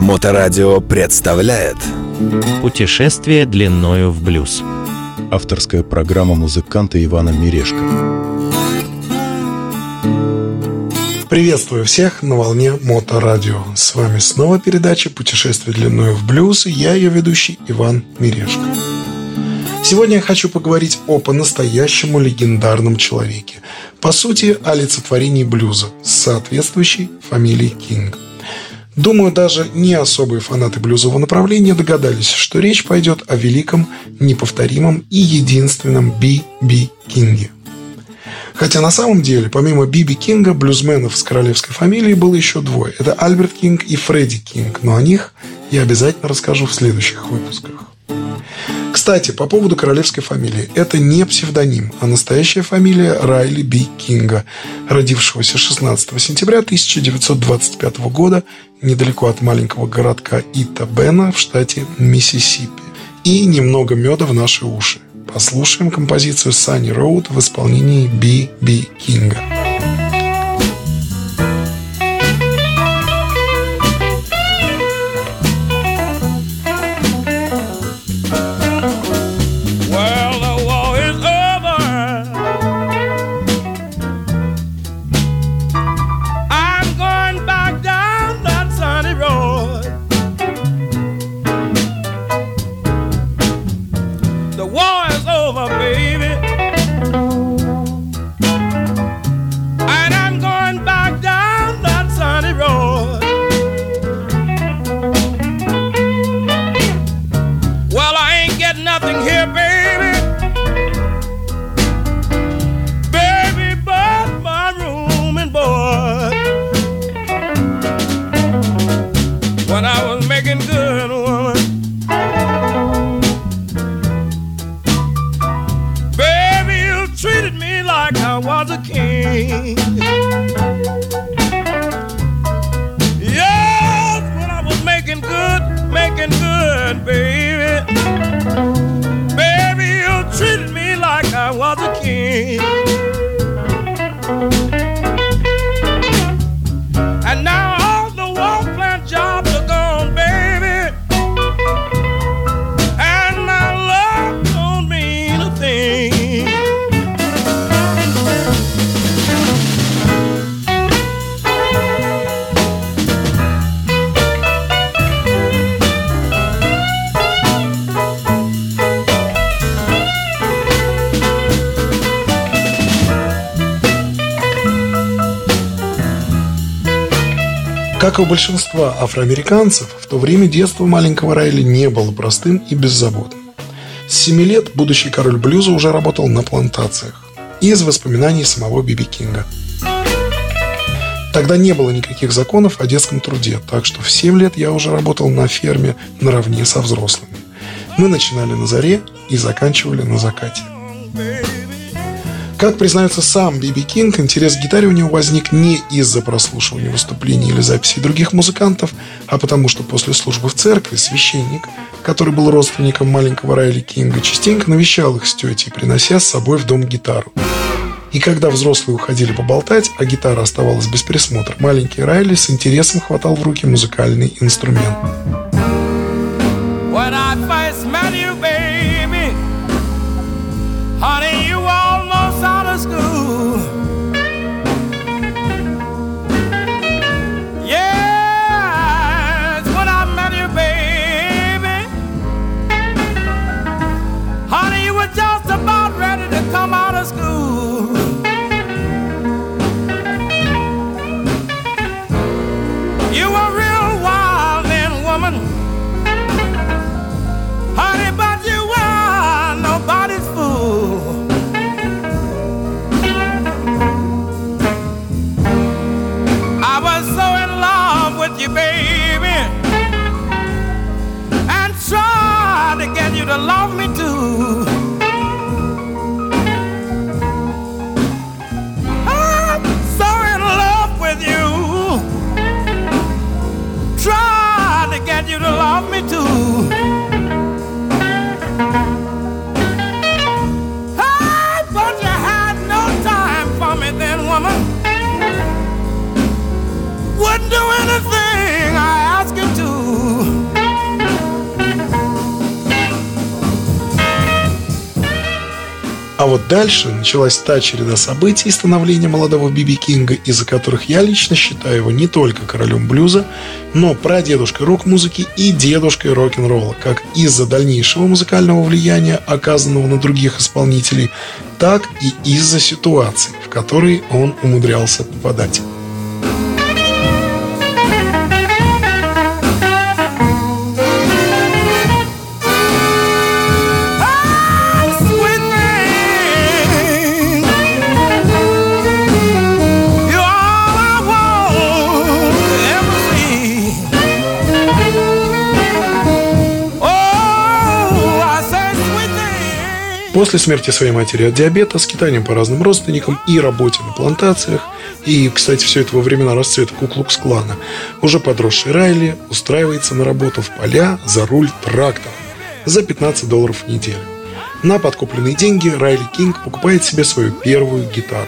Моторадио представляет Путешествие длиною в блюз. Авторская программа музыканта Ивана Мирешко. Приветствую всех на волне Моторадио. С вами снова передача «Путешествие длиною в блюз» и я ее ведущий Иван Мирешко. Сегодня я хочу поговорить о по-настоящему легендарном человеке. По сути, олицетворении блюза с соответствующей фамилией Кинг. Думаю, даже не особые фанаты блюзового направления догадались, что речь пойдет о великом, неповторимом и единственном Би Би Кинге. Хотя на самом деле, помимо Биби Кинга, блюзменов с королевской фамилией было еще двое. Это Альберт Кинг и Фредди Кинг, но о них я обязательно расскажу в следующих выпусках. Кстати, по поводу королевской фамилии. Это не псевдоним, а настоящая фамилия Райли Би Кинга, родившегося 16 сентября 1925 года недалеко от маленького городка Ита-Бена в штате Миссисипи. И немного меда в наши уши. Послушаем композицию Sunny Road в исполнении Би Би Кинга. Well, Как и у большинства афроамериканцев, в то время детство маленького Райли не было простым и беззаботным. С 7 лет будущий король блюза уже работал на плантациях. Из воспоминаний самого Биби Кинга. Тогда не было никаких законов о детском труде, так что в 7 лет я уже работал на ферме наравне со взрослыми. Мы начинали на заре и заканчивали на закате. Как признается сам Биби Кинг, интерес к гитаре у него возник не из-за прослушивания выступлений или записей других музыкантов, а потому что после службы в церкви священник, который был родственником маленького Райли Кинга, частенько навещал их с тетей, принося с собой в дом гитару. И когда взрослые уходили поболтать, а гитара оставалась без присмотра, маленький Райли с интересом хватал в руки музыкальный инструмент. When I вот дальше началась та череда событий становления молодого Биби Кинга, из-за которых я лично считаю его не только королем блюза, но прадедушкой рок-музыки и дедушкой рок-н-ролла, как из-за дальнейшего музыкального влияния, оказанного на других исполнителей, так и из-за ситуаций, в которые он умудрялся попадать. После смерти своей матери от диабета, скитанием по разным родственникам и работе на плантациях, и, кстати, все это во времена расцвета Куклукс-клана, уже подросший Райли устраивается на работу в поля за руль трактора за 15 долларов в неделю. На подкопленные деньги Райли Кинг покупает себе свою первую гитару.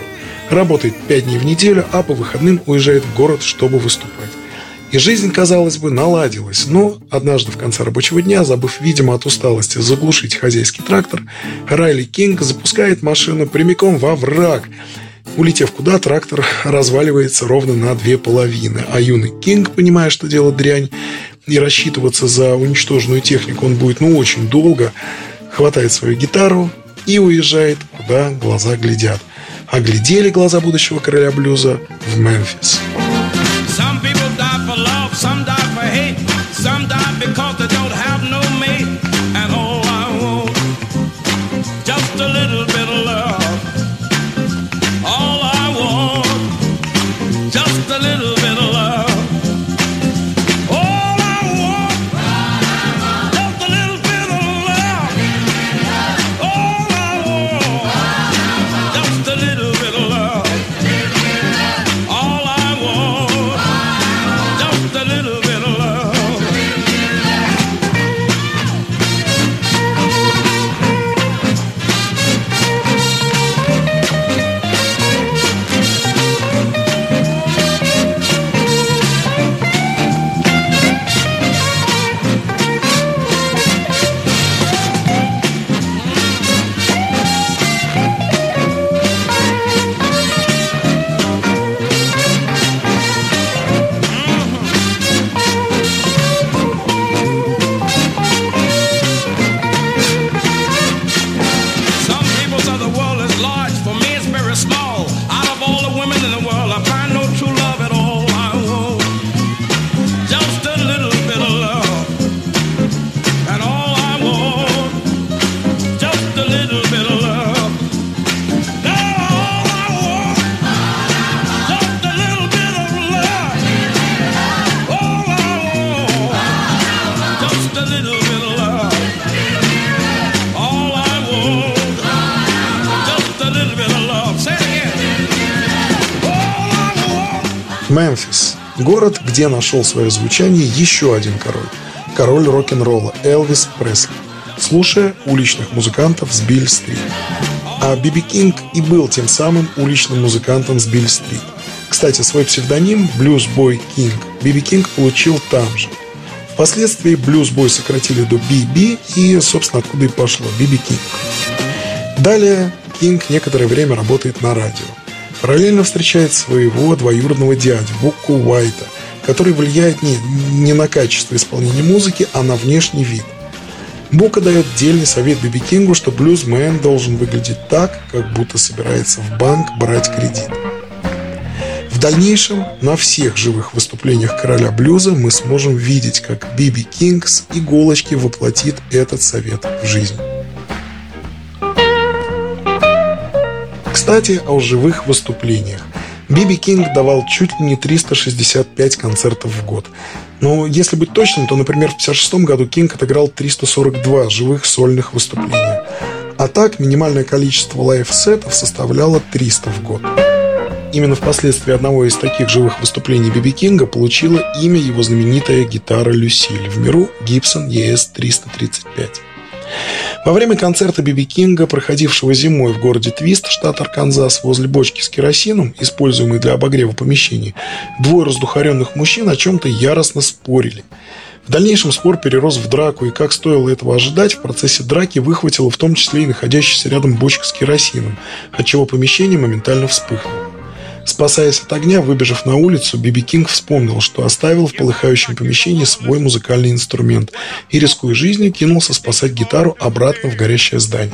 Работает 5 дней в неделю, а по выходным уезжает в город, чтобы выступать. И жизнь, казалось бы, наладилась, но однажды в конце рабочего дня, забыв, видимо, от усталости заглушить хозяйский трактор, Райли Кинг запускает машину прямиком во враг. Улетев куда, трактор разваливается ровно на две половины, а юный Кинг, понимая, что дело дрянь, и рассчитываться за уничтоженную технику он будет, ну, очень долго, хватает свою гитару и уезжает, куда глаза глядят. А глядели глаза будущего короля блюза в Мемфис. For love, some die for hate, some die because they don't have no Мемфис – город, где нашел свое звучание еще один король. Король рок-н-ролла Элвис Пресли, слушая уличных музыкантов с Билл-стрит. А Биби Кинг и был тем самым уличным музыкантом с Билл-стрит. Кстати, свой псевдоним Блюз Бой Кинг Биби Кинг получил там же. Впоследствии Блюз Бой сократили до Би-Би и, собственно, откуда и пошло Биби Кинг. Далее Кинг некоторое время работает на радио. Параллельно встречает своего двоюродного дядю Букку Уайта, который влияет не, не на качество исполнения музыки, а на внешний вид. Бука дает дельный совет Биби Кингу, что блюзмен должен выглядеть так, как будто собирается в банк брать кредит. В дальнейшем на всех живых выступлениях короля блюза мы сможем видеть, как Биби Кинг с иголочки воплотит этот совет в жизнь. Кстати, о живых выступлениях. Биби Кинг давал чуть ли не 365 концертов в год. Но если быть точным, то, например, в 1956 году Кинг отыграл 342 живых сольных выступления. А так, минимальное количество live set ов составляло 300 в год. Именно впоследствии одного из таких живых выступлений Биби Кинга получила имя его знаменитая гитара «Люсиль» в миру Gibson ES-335. Во время концерта Биби Кинга, проходившего зимой в городе Твист, штат Арканзас, возле бочки с керосином, используемой для обогрева помещений, двое раздухаренных мужчин о чем-то яростно спорили. В дальнейшем спор перерос в драку, и, как стоило этого ожидать, в процессе драки выхватила в том числе и находящаяся рядом бочка с керосином, отчего помещение моментально вспыхнуло. Спасаясь от огня, выбежав на улицу, Биби Кинг вспомнил, что оставил в полыхающем помещении свой музыкальный инструмент и, рискуя жизнью, кинулся спасать гитару обратно в горящее здание.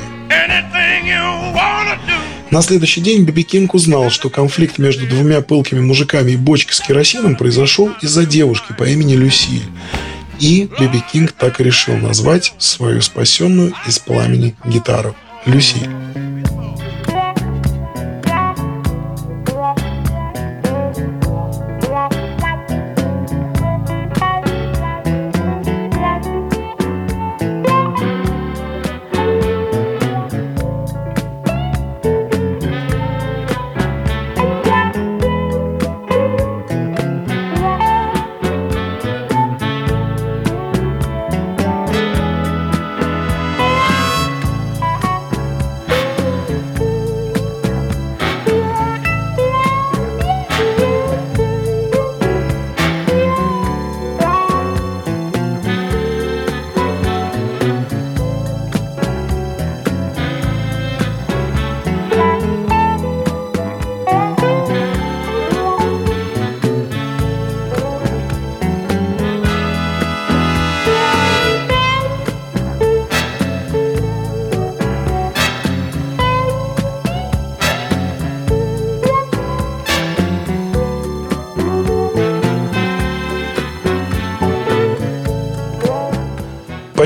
На следующий день Биби Кинг узнал, что конфликт между двумя пылкими мужиками и бочкой с керосином произошел из-за девушки по имени Люсиль. И Биби Кинг так и решил назвать свою спасенную из пламени гитару Люсиль.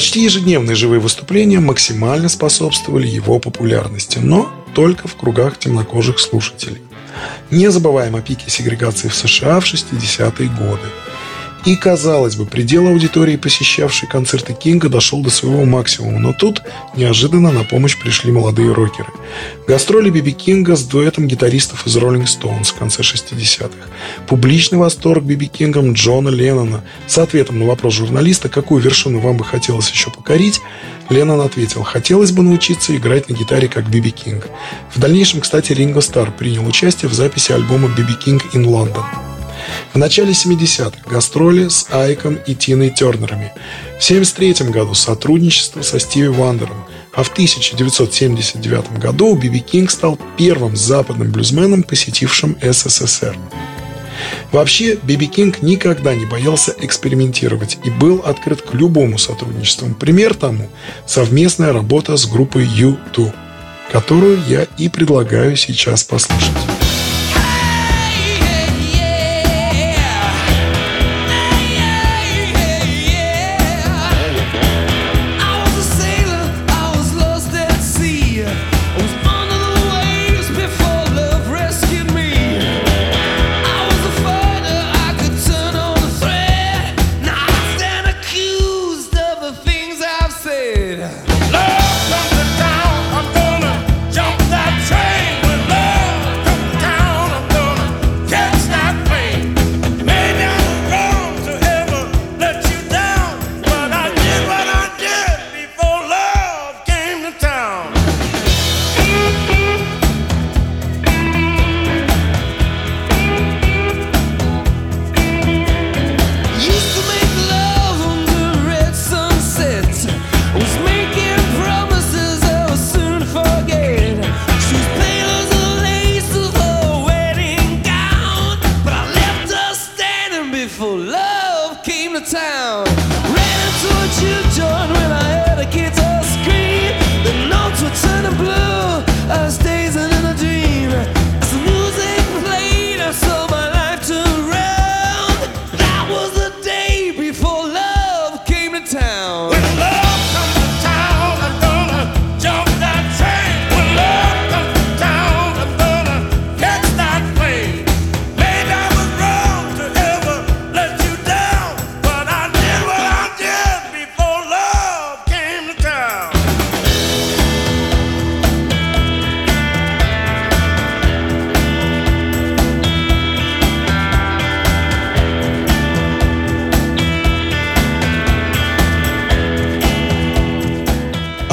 Почти ежедневные живые выступления максимально способствовали его популярности, но только в кругах темнокожих слушателей. Не забываем о пике сегрегации в США в 60-е годы – и, казалось бы, предел аудитории, посещавшей концерты Кинга, дошел до своего максимума, но тут неожиданно на помощь пришли молодые рокеры. Гастроли Биби Кинга с дуэтом гитаристов из Rolling Stones в конце 60-х. Публичный восторг Биби Кингом Джона Леннона. С ответом на вопрос журналиста, какую вершину вам бы хотелось еще покорить, Леннон ответил, хотелось бы научиться играть на гитаре как Биби Кинг. В дальнейшем, кстати, Ринго Стар принял участие в записи альбома Биби Кинг in London. В начале 70-х гастроли с Айком и Тиной Тернерами. В 1973 году сотрудничество со Стиви Вандером. А в 1979 году Биби Кинг стал первым западным блюзменом, посетившим СССР. Вообще, Биби Кинг никогда не боялся экспериментировать и был открыт к любому сотрудничеству. Пример тому – совместная работа с группой U2, которую я и предлагаю сейчас послушать.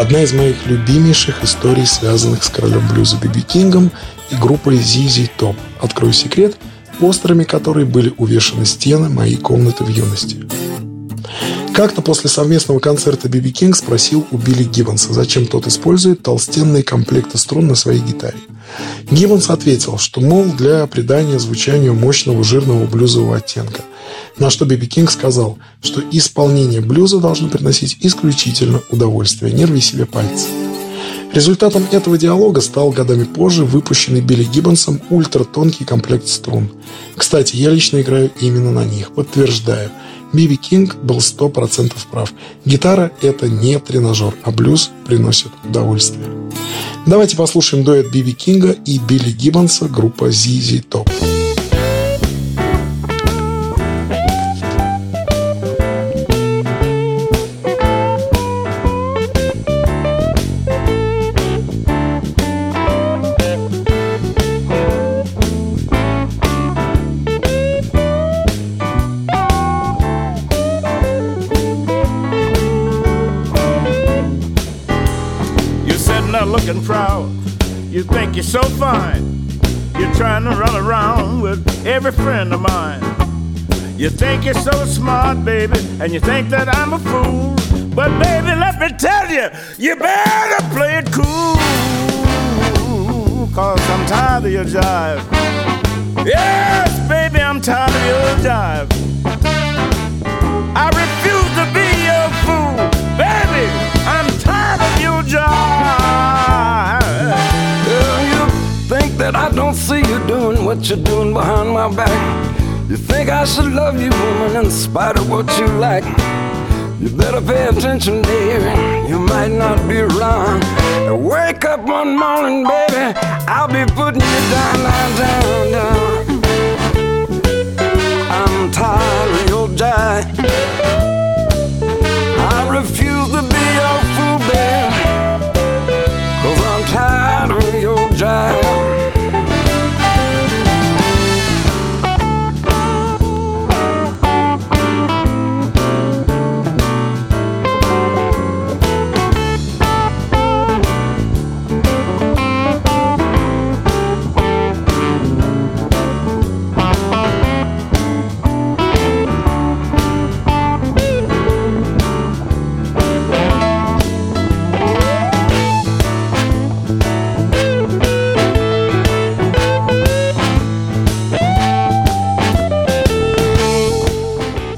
Одна из моих любимейших историй, связанных с королем блюза Биби Кингом и группой ZZ Top. Открою секрет, постерами которой были увешаны стены моей комнаты в юности. Как-то после совместного концерта Биби Кинг спросил у Билли Гиббонса, зачем тот использует толстенные комплекты струн на своей гитаре. Гиббонс ответил, что, мол, для придания звучанию мощного жирного блюзового оттенка. На что Биби Кинг сказал, что исполнение блюза должно приносить исключительно удовольствие, не рви себе пальцы. Результатом этого диалога стал годами позже выпущенный Билли Гиббонсом ультратонкий комплект струн. Кстати, я лично играю именно на них, подтверждаю – Биби Кинг был 100% прав. Гитара – это не тренажер, а блюз приносит удовольствие. Давайте послушаем дуэт Биби Кинга и Билли Гиббонса группа ZZ Top. Looking proud. You think you're so fine. You're trying to run around with every friend of mine. You think you're so smart, baby, and you think that I'm a fool. But baby, let me tell you, you better play it cool. Cause I'm tired of your jive. Yes, baby, I'm tired of your jive. What you're doing behind my back. You think I should love you, woman, in spite of what you like. You better pay attention, dear. You might not be wrong. Wake up one morning, baby. I'll be putting you down, down, down, down. I'm tired of your jive. I refuse to be your fool, baby. Cause I'm tired of your jive.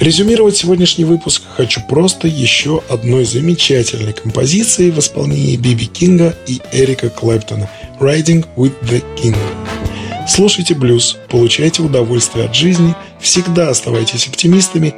Резюмировать сегодняшний выпуск хочу просто еще одной замечательной композицией в исполнении Биби Кинга и Эрика Клэптона «Riding with the King». Слушайте блюз, получайте удовольствие от жизни, всегда оставайтесь оптимистами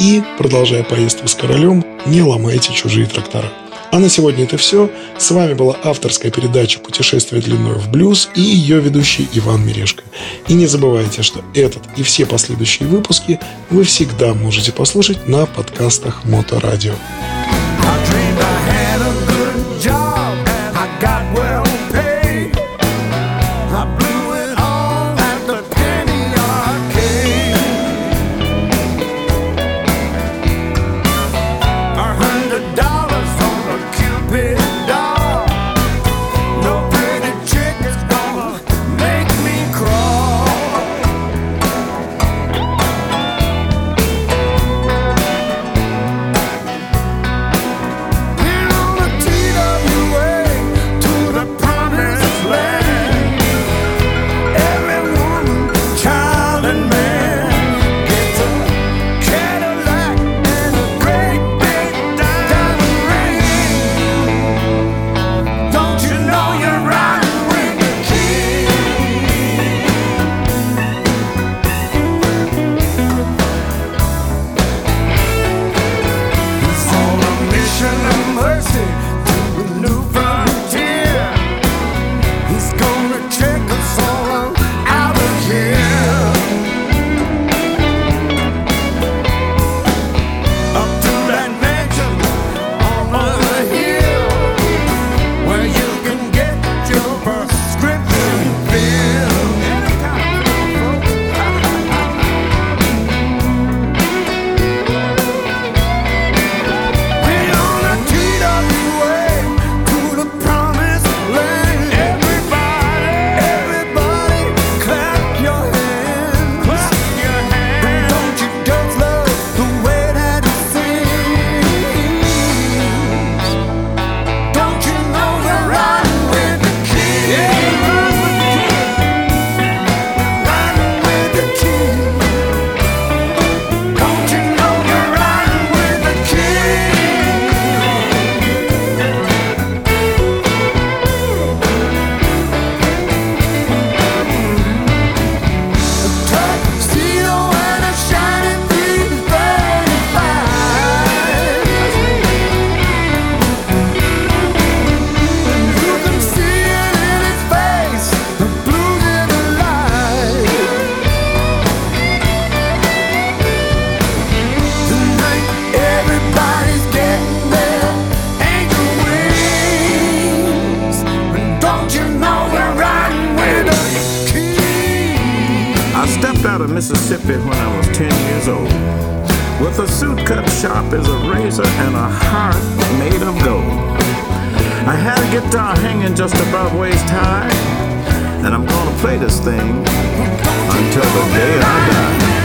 и, продолжая поездку с королем, не ломайте чужие трактора. А на сегодня это все. С вами была авторская передача «Путешествие длиной в блюз» и ее ведущий Иван Мирешко. И не забывайте, что этот и все последующие выпуски вы всегда можете послушать на подкастах Моторадио. I dreamed I had Mississippi when I was 10 years old. With a suit cut sharp as a razor and a heart made of gold. I had a guitar hanging just above waist high, and I'm gonna play this thing until the day I die.